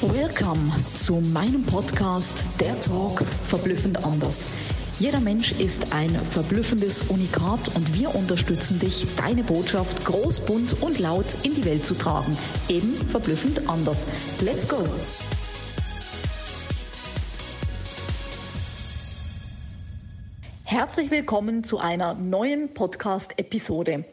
Welcome zu meinem Podcast Der Talk verblüffend anders. Jeder Mensch ist ein verblüffendes Unikat und wir unterstützen dich, deine Botschaft groß, bunt und laut in die Welt zu tragen. Eben verblüffend anders. Let's go! Herzlich willkommen zu einer neuen Podcast-Episode.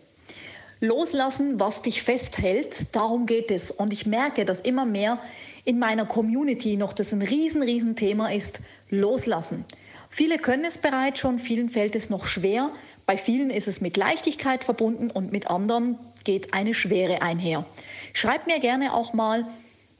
Loslassen, was dich festhält, darum geht es. Und ich merke, dass immer mehr in meiner Community noch das ein riesen, riesen Thema ist, loslassen. Viele können es bereits schon, vielen fällt es noch schwer. Bei vielen ist es mit Leichtigkeit verbunden und mit anderen geht eine Schwere einher. Schreib mir gerne auch mal,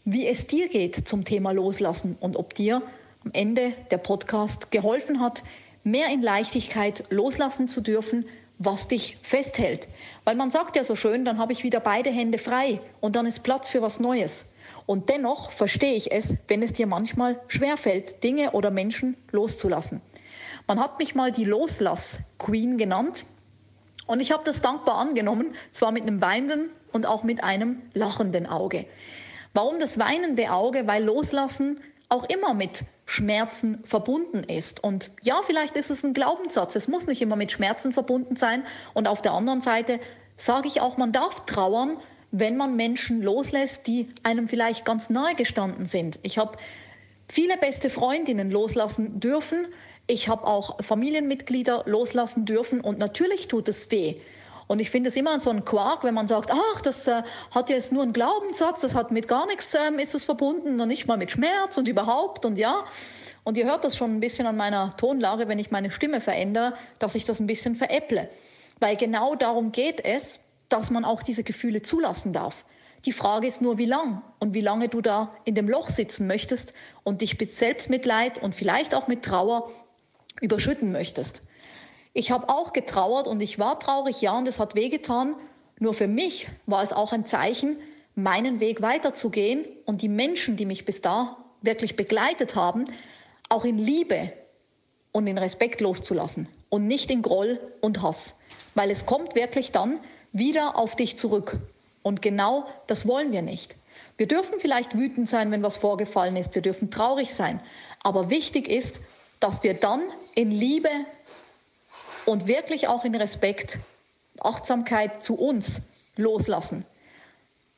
wie es dir geht zum Thema Loslassen und ob dir am Ende der Podcast geholfen hat, mehr in Leichtigkeit loslassen zu dürfen, was dich festhält. Weil man sagt ja so schön, dann habe ich wieder beide Hände frei und dann ist Platz für was Neues. Und dennoch verstehe ich es, wenn es dir manchmal schwerfällt, Dinge oder Menschen loszulassen. Man hat mich mal die Loslass-Queen genannt und ich habe das dankbar angenommen, zwar mit einem weinenden und auch mit einem lachenden Auge. Warum das weinende Auge? Weil Loslassen auch immer mit Schmerzen verbunden ist. Und ja, vielleicht ist es ein Glaubenssatz. Es muss nicht immer mit Schmerzen verbunden sein. Und auf der anderen Seite sage ich auch, man darf trauern, wenn man Menschen loslässt, die einem vielleicht ganz nahe gestanden sind. Ich habe viele beste Freundinnen loslassen dürfen. Ich habe auch Familienmitglieder loslassen dürfen. Und natürlich tut es weh. Und ich finde es immer so ein Quark, wenn man sagt, ach, das äh, hat ja jetzt nur einen Glaubenssatz, das hat mit gar nichts ähm, ist es verbunden und nicht mal mit Schmerz und überhaupt und ja. Und ihr hört das schon ein bisschen an meiner Tonlage, wenn ich meine Stimme verändere, dass ich das ein bisschen veräpple. Weil genau darum geht es, dass man auch diese Gefühle zulassen darf. Die Frage ist nur, wie lang und wie lange du da in dem Loch sitzen möchtest und dich mit Selbstmitleid und vielleicht auch mit Trauer überschütten möchtest. Ich habe auch getrauert und ich war traurig, ja, und es hat wehgetan. Nur für mich war es auch ein Zeichen, meinen Weg weiterzugehen und die Menschen, die mich bis da wirklich begleitet haben, auch in Liebe und in Respekt loszulassen und nicht in Groll und Hass. Weil es kommt wirklich dann wieder auf dich zurück. Und genau das wollen wir nicht. Wir dürfen vielleicht wütend sein, wenn was vorgefallen ist. Wir dürfen traurig sein. Aber wichtig ist, dass wir dann in Liebe und wirklich auch in Respekt, Achtsamkeit zu uns loslassen.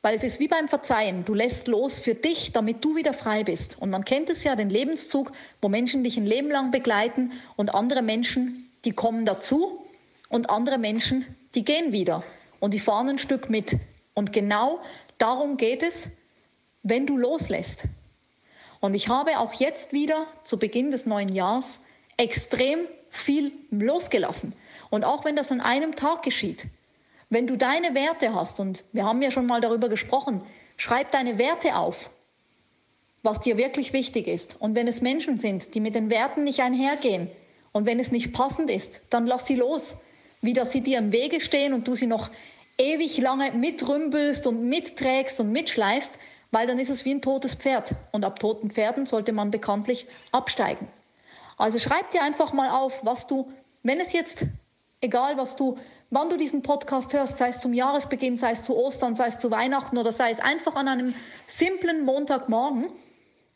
Weil es ist wie beim Verzeihen. Du lässt los für dich, damit du wieder frei bist. Und man kennt es ja, den Lebenszug, wo Menschen dich ein Leben lang begleiten und andere Menschen, die kommen dazu und andere Menschen, die gehen wieder und die fahren ein Stück mit. Und genau darum geht es, wenn du loslässt. Und ich habe auch jetzt wieder zu Beginn des neuen Jahres extrem viel losgelassen. Und auch wenn das an einem Tag geschieht, wenn du deine Werte hast, und wir haben ja schon mal darüber gesprochen, schreib deine Werte auf, was dir wirklich wichtig ist. Und wenn es Menschen sind, die mit den Werten nicht einhergehen und wenn es nicht passend ist, dann lass sie los. Wie dass sie dir im Wege stehen und du sie noch ewig lange mitrümpelst und mitträgst und mitschleifst, weil dann ist es wie ein totes Pferd. Und ab toten Pferden sollte man bekanntlich absteigen. Also schreib dir einfach mal auf, was du, wenn es jetzt, egal was du, wann du diesen Podcast hörst, sei es zum Jahresbeginn, sei es zu Ostern, sei es zu Weihnachten oder sei es einfach an einem simplen Montagmorgen,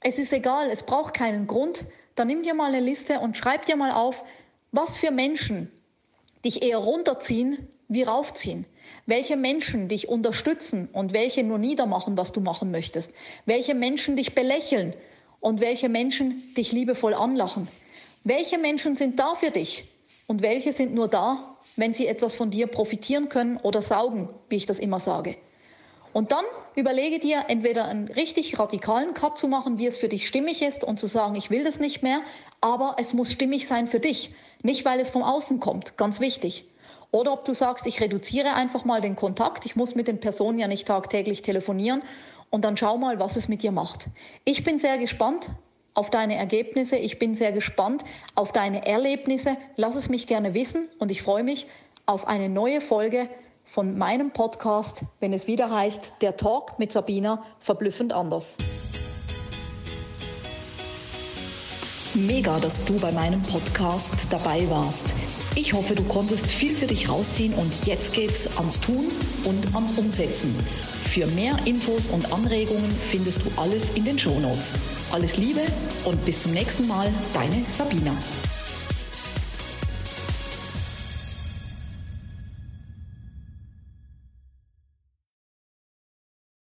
es ist egal, es braucht keinen Grund, dann nimm dir mal eine Liste und schreib dir mal auf, was für Menschen dich eher runterziehen wie raufziehen. Welche Menschen dich unterstützen und welche nur niedermachen, was du machen möchtest. Welche Menschen dich belächeln und welche Menschen dich liebevoll anlachen. Welche Menschen sind da für dich und welche sind nur da, wenn sie etwas von dir profitieren können oder saugen, wie ich das immer sage. Und dann überlege dir entweder einen richtig radikalen Cut zu machen, wie es für dich stimmig ist und zu sagen, ich will das nicht mehr, aber es muss stimmig sein für dich, nicht weil es vom Außen kommt, ganz wichtig. Oder ob du sagst, ich reduziere einfach mal den Kontakt, ich muss mit den Personen ja nicht tagtäglich telefonieren und dann schau mal, was es mit dir macht. Ich bin sehr gespannt, auf deine Ergebnisse. Ich bin sehr gespannt auf deine Erlebnisse. Lass es mich gerne wissen und ich freue mich auf eine neue Folge von meinem Podcast, wenn es wieder heißt, der Talk mit Sabina verblüffend anders. Mega, dass du bei meinem Podcast dabei warst. Ich hoffe, du konntest viel für dich rausziehen und jetzt geht's ans Tun und ans Umsetzen. Für mehr Infos und Anregungen findest du alles in den Shownotes. Alles Liebe und bis zum nächsten Mal, deine Sabina.